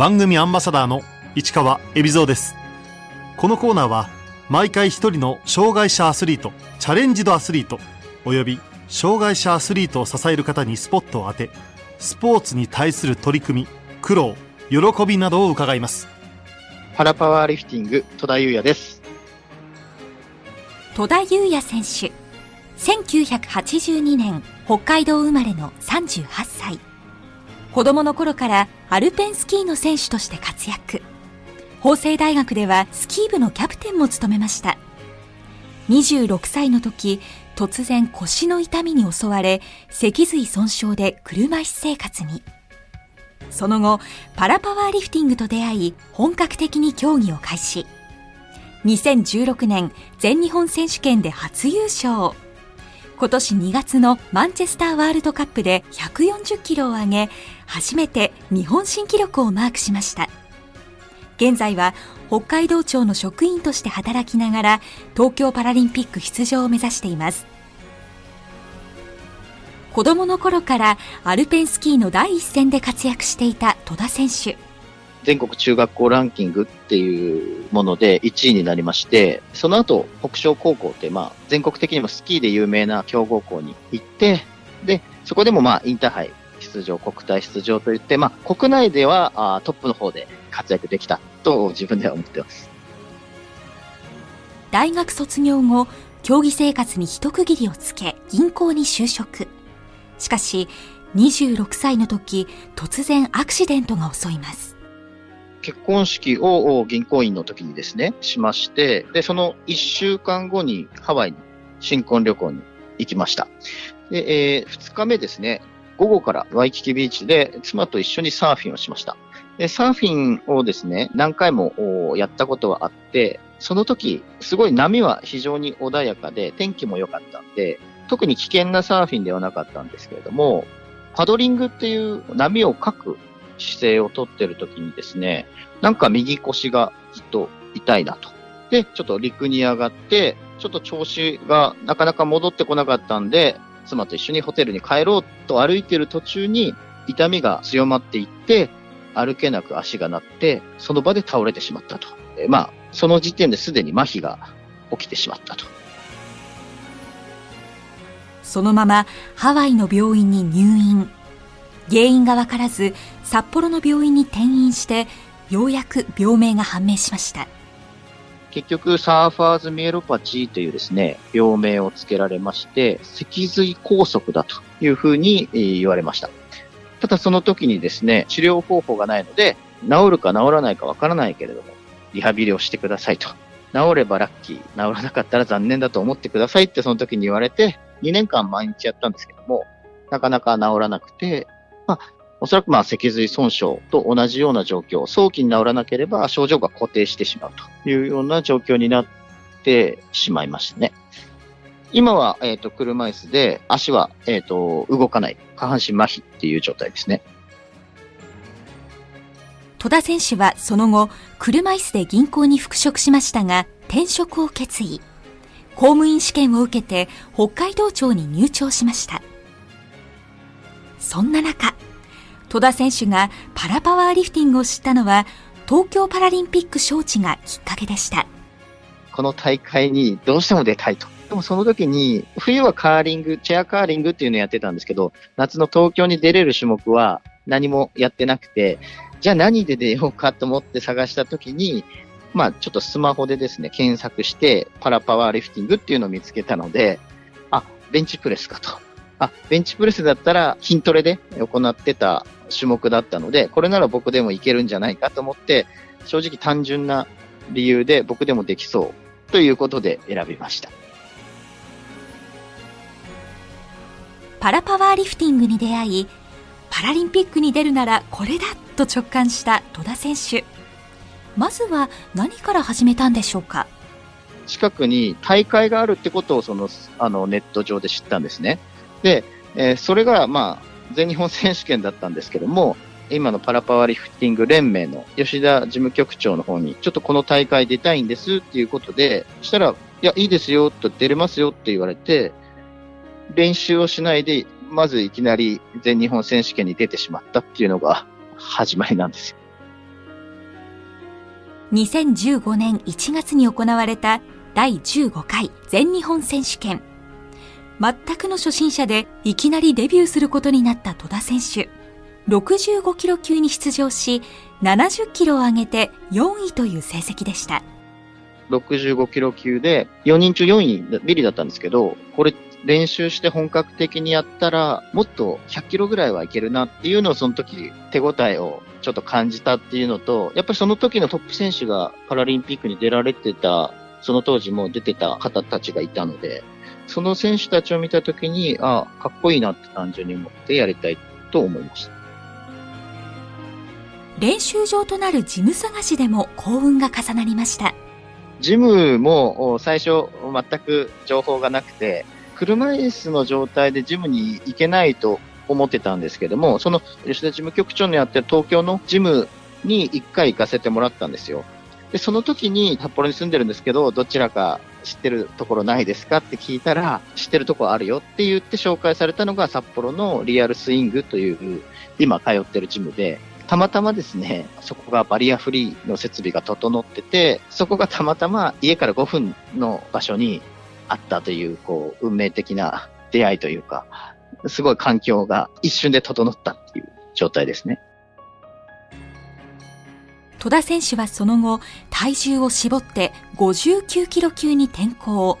番組アンバサダーの市川恵比蔵です。このコーナーは毎回一人の障害者アスリートチャレンジドアスリートおよび障害者アスリートを支える方にスポットを当てスポーツに対する取り組み苦労喜びなどを伺います。パラパワーリフティング戸田裕也です。戸田裕也選手1982年北海道生まれの38歳子供の頃からアルペンスキーの選手として活躍。法政大学ではスキー部のキャプテンも務めました。26歳の時突然腰の痛みに襲われ脊髄損傷で車椅子生活に。その後パラパワーリフティングと出会い本格的に競技を開始。2016年全日本選手権で初優勝。今年2月のマンチェスターワールドカップで140キロを上げ初めて日本新記録をマークしました。現在は北海道庁の職員として働きながら東京パラリンピック出場を目指しています。子供の頃からアルペンスキーの第一線で活躍していた戸田選手。全国中学校ランキングっていうもので1位になりまして、その後、北昇高校って、まあ、全国的にもスキーで有名な強豪校に行って、で、そこでもまあ、インターハイ出場、国体出場といって、まあ、国内ではあトップの方で活躍できたと自分では思ってます。大学卒業後、競技生活に一区切りをつけ、銀行に就職。しかし、26歳の時、突然アクシデントが襲います。結婚式を銀行員の時にですね、しまして、で、その1週間後にハワイに新婚旅行に行きました。で、えー、2日目ですね、午後からワイキキビーチで妻と一緒にサーフィンをしました。で、サーフィンをですね、何回もやったことはあって、その時、すごい波は非常に穏やかで、天気も良かったんで、特に危険なサーフィンではなかったんですけれども、パドリングっていう波をかく姿勢をとってる時にですね、なんか右腰がずっと痛いなと。で、ちょっと陸に上がって、ちょっと調子がなかなか戻ってこなかったんで、妻と一緒にホテルに帰ろうと歩いている途中に痛みが強まっていって、歩けなく足がなって、その場で倒れてしまったと。まあ、その時点ですでに麻痺が起きてしまったと。そのままハワイの病院に入院。原因がわからず、札幌の病院に転院して、ようやく病名が判明しました。結局、サーファーズミエロパチーというですね、病名を付けられまして、脊髄拘束だというふうに言われました。ただその時にですね、治療方法がないので、治るか治らないかわからないけれども、リハビリをしてくださいと。治ればラッキー、治らなかったら残念だと思ってくださいってその時に言われて、2年間毎日やったんですけども、なかなか治らなくて、まあ、おそらくまあ脊髄損傷と同じような状況、早期に治らなければ症状が固定してしまうというような状況になってしまいましたね。今は、えっ、ー、と、車椅子で、足は、えっ、ー、と、動かない、下半身麻痺っていう状態ですね。戸田選手はその後、車椅子で銀行に復職しましたが、転職を決意。公務員試験を受けて、北海道庁に入庁しました。そんな中、戸田選手がパラパワーリフティングを知ったのは、東京パラリンピック招致がきっかけでした。この大会にどうしても出たいと。でもその時に、冬はカーリング、チェアカーリングっていうのをやってたんですけど、夏の東京に出れる種目は何もやってなくて、じゃあ何で出ようかと思って探した時に、まあちょっとスマホでですね、検索して、パラパワーリフティングっていうのを見つけたので、あ、ベンチプレスかと。あ、ベンチプレスだったら筋トレで行ってた種目だったので、これなら僕でもいけるんじゃないかと思って、正直単純な理由で僕でもできそうということで選びました。パラパワーリフティングに出会い、パラリンピックに出るならこれだと直感した戸田選手。まずは何から始めたんでしょうか？近くに大会があるってことをそのあのネット上で知ったんですね。で、えー、それが、まあ、全日本選手権だったんですけども、今のパラパワーリフティング連盟の吉田事務局長の方に、ちょっとこの大会出たいんですっていうことで、そしたら、いや、いいですよ、と出れますよって言われて、練習をしないで、まずいきなり全日本選手権に出てしまったっていうのが始まりなんですよ。2015年1月に行われた第15回全日本選手権。全くの初心者でいきなりデビューすることになった戸田選手。65キロ級に出場し、70キロを上げて4位という成績でした。65キロ級で4人中4位ビリだったんですけど、これ練習して本格的にやったら、もっと100キロぐらいはいけるなっていうのをその時手応えをちょっと感じたっていうのと、やっぱりその時のトップ選手がパラリンピックに出られてた、その当時も出てた方たちがいたので、その選手たちを見た時に、ああ、かっこいいなって単純に思ってやりたいと思いました。練習場となるジム探しでも幸運が重なりました。ジムも最初全く情報がなくて、車椅子の状態でジムに行けないと思ってたんですけども、その吉田事務局長のやってる東京のジムに一回行かせてもらったんですよ。で、その時に札幌に住んでるんですけど、どちらか知ってるところないですかって聞いたら、知ってるところあるよって言って紹介されたのが札幌のリアルスイングという、今通ってるジムで、たまたまですね、そこがバリアフリーの設備が整ってて、そこがたまたま家から5分の場所にあったという、こう、運命的な出会いというか、すごい環境が一瞬で整ったっていう状態ですね。戸田選手はその後、体重を絞って59キロ級に転向。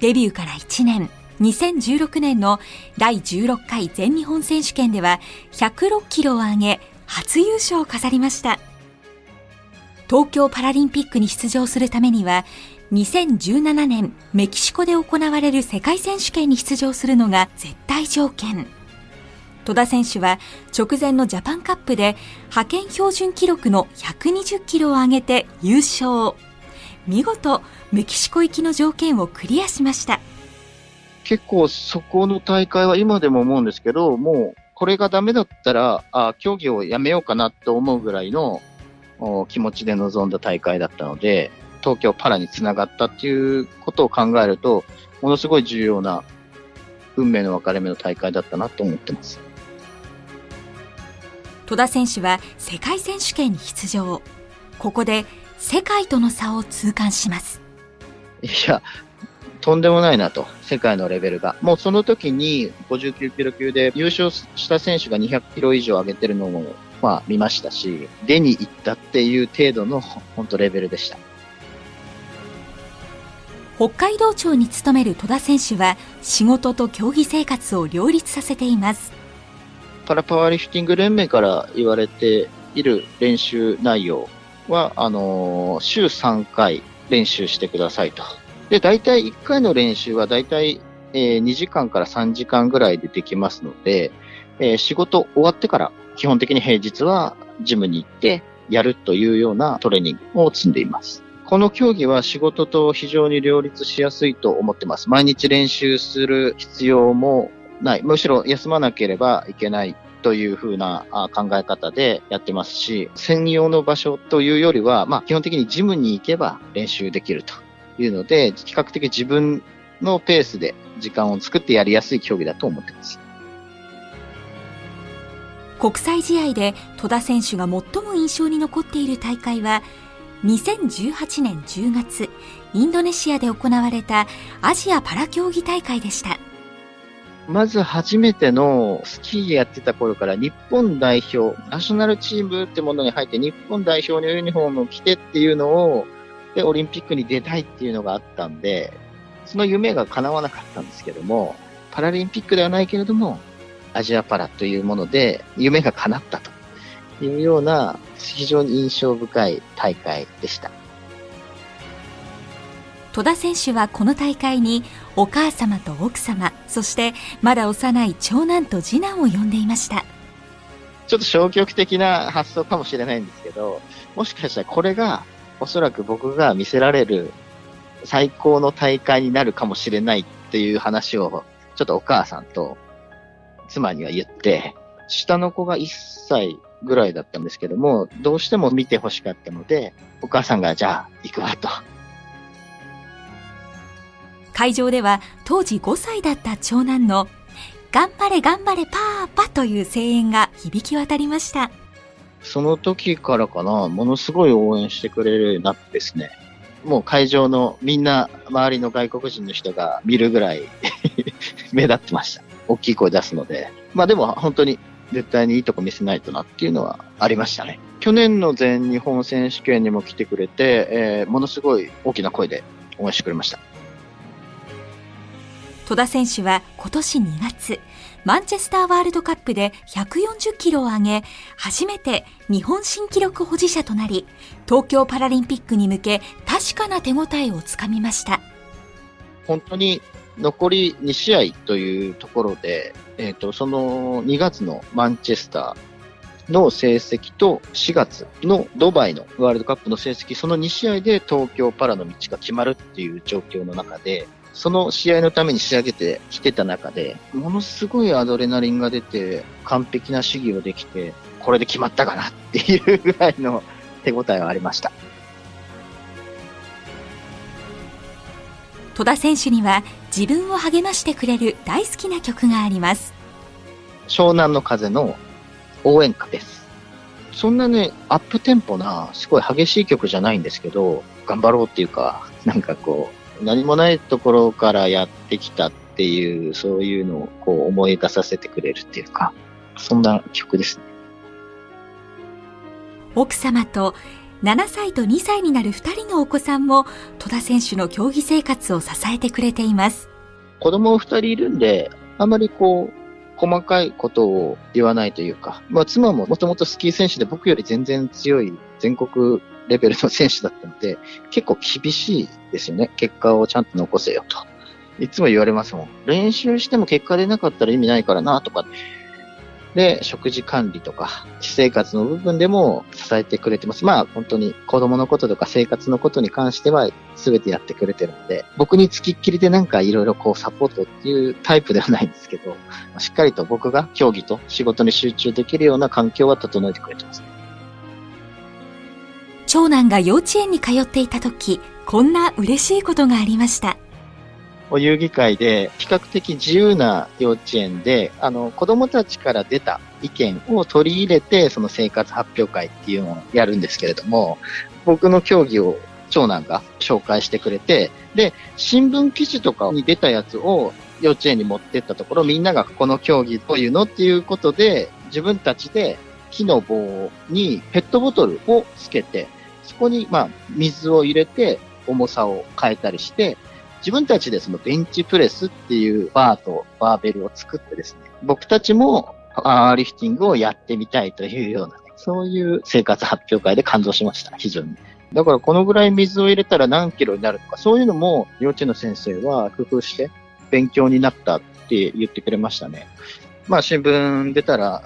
デビューから1年、2016年の第16回全日本選手権では106キロを上げ、初優勝を飾りました。東京パラリンピックに出場するためには、2017年メキシコで行われる世界選手権に出場するのが絶対条件。戸田選手は直前のジャパンカップで派遣標準記録の120キロを上げて優勝。見事、メキシコ行きの条件をクリアしました。結構そこの大会は今でも思うんですけど、もうこれがダメだったら、あ競技をやめようかなと思うぐらいの気持ちで臨んだ大会だったので、東京パラにつながったっていうことを考えると、ものすごい重要な運命の分かれ目の大会だったなと思ってます。戸田選手は世界選手権に出場。ここで世界との差を痛感します。いや、とんでもないなと、世界のレベルが。もうその時に59キロ級で優勝した選手が200キロ以上上げてるのも、まあ見ましたし、出に行ったっていう程度の本当レベルでした。北海道庁に勤める戸田選手は仕事と競技生活を両立させています。パラパワーリフティング連盟から言われている練習内容は、あのー、週3回練習してくださいと。で、大体1回の練習は大体、えー、2時間から3時間ぐらいでできますので、えー、仕事終わってから基本的に平日はジムに行ってやるというようなトレーニングを積んでいます。この競技は仕事と非常に両立しやすいと思ってます。毎日練習する必要もない。むしろ休まなければいけないというふうな考え方でやってますし、専用の場所というよりは、まあ基本的にジムに行けば練習できるというので、比較的自分のペースで時間を作ってやりやすい競技だと思ってます。国際試合で戸田選手が最も印象に残っている大会は、2018年10月、インドネシアで行われたアジアパラ競技大会でした。まず初めてのスキーやってた頃から日本代表、ナショナルチームってものに入って日本代表のユニフォームを着てっていうのを、で、オリンピックに出たいっていうのがあったんで、その夢が叶わなかったんですけども、パラリンピックではないけれども、アジアパラというもので夢が叶ったというような非常に印象深い大会でした。戸田選手はこの大会にお母様と奥様、そしてまだ幼い長男と次男を呼んでいました。ちょっと消極的な発想かもしれないんですけど、もしかしたらこれがおそらく僕が見せられる最高の大会になるかもしれないっていう話をちょっとお母さんと妻には言って、下の子が1歳ぐらいだったんですけども、どうしても見て欲しかったので、お母さんがじゃあ行くわと。会場では当時5歳だった長男の頑張れ頑張れパーパという声援が響き渡りました。その時からかな、ものすごい応援してくれるようになってですね、もう会場のみんな周りの外国人の人が見るぐらい 目立ってました。大きい声出すので。まあでも本当に絶対にいいとこ見せないとなっていうのはありましたね。去年の全日本選手権にも来てくれて、えー、ものすごい大きな声で応援してくれました。戸田選手は今年2月、マンチェスターワールドカップで140キロを上げ、初めて日本新記録保持者となり、東京パラリンピックに向け確かな手応えをつかみました。本当に残り2試合というところで、えっ、ー、と、その2月のマンチェスターの成績と4月のドバイのワールドカップの成績、その2試合で東京パラの道が決まるっていう状況の中で、その試合のために仕上げてきてた中で、ものすごいアドレナリンが出て、完璧な試技をできて、これで決まったかなっていうぐらいの手応えはありました。戸田選手には自分を励ましてくれる大好きな曲があります。湘南の風の応援歌です。そんなね、アップテンポな、すごい激しい曲じゃないんですけど、頑張ろうっていうか、なんかこう、何もないところからやってきたっていう、そういうのをこう思い出させてくれるっていうか、そんな曲ですね。奥様と7歳と2歳になる2人のお子さんも戸田選手の競技生活を支えてくれています。子供2人いるんで、あまりこう、細かいことを言わないというか、まあ妻ももともとスキー選手で僕より全然強い全国レベルの選手だったので、結構厳しいですよね。結果をちゃんと残せよと。いつも言われますもん。練習しても結果出なかったら意味ないからなとか。で、食事管理とか、私生活の部分でも支えてくれてます。まあ本当に子供のこととか生活のことに関しては全てやってくれてるので、僕につきっきりでなんかいろいろこうサポートっていうタイプではないんですけど、しっかりと僕が競技と仕事に集中できるような環境は整えてくれてます。長男が幼稚園に通っていた時、こんな嬉しいことがありました。お遊戯会で比較的自由な幼稚園で、あの、子供たちから出た意見を取り入れて、その生活発表会っていうのをやるんですけれども、僕の競技を長男が紹介してくれて、で、新聞記事とかに出たやつを幼稚園に持ってったところ、みんながこの競技どういうのっていうことで、自分たちで木の棒にペットボトルをつけて、そこに、まあ、水を入れて、重さを変えたりして、自分たちでそのベンチプレスっていうバーとバーベルを作ってですね、僕たちもパワーリフティングをやってみたいというような、そういう生活発表会で感動しました、非常に。だからこのぐらい水を入れたら何キロになるとか、そういうのも幼稚園の先生は工夫して勉強になったって言ってくれましたね。まあ新聞出たら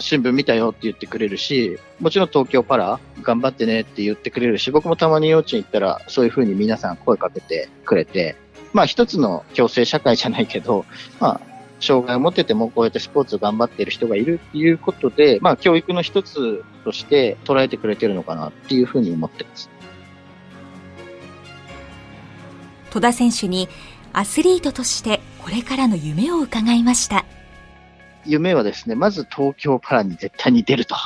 新聞見たよって言ってくれるし、もちろん東京パラ頑張ってねって言ってくれるし、僕もたまに幼稚園行ったらそういうふうに皆さん声かけてくれて、まあ一つの共生社会じゃないけど、まあ障害を持っててもこうやってスポーツ頑張ってる人がいるっていうことで、まあ教育の一つとして捉えてくれてるのかなっていうふうに思ってます。戸田選手にアスリートとしてこれからの夢を伺いました。夢はですね、まず東京パラに絶対に出ると。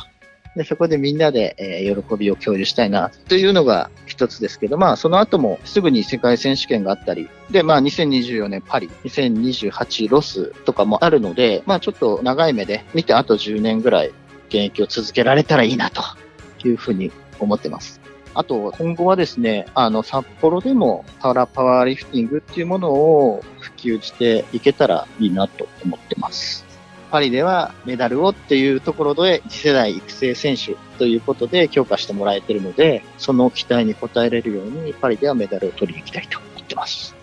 でそこでみんなで、えー、喜びを共有したいなというのが一つですけど、まあその後もすぐに世界選手権があったり、で、まあ2024年パリ、2028ロスとかもあるので、まあちょっと長い目で見てあと10年ぐらい現役を続けられたらいいなというふうに思ってます。あと、今後はですね、あの、札幌でもパラパワーリフティングっていうものを普及していけたらいいなと思ってます。パリではメダルをっていうところで次世代育成選手ということで強化してもらえてるので、その期待に応えれるようにパリではメダルを取りに行きたいと思ってます。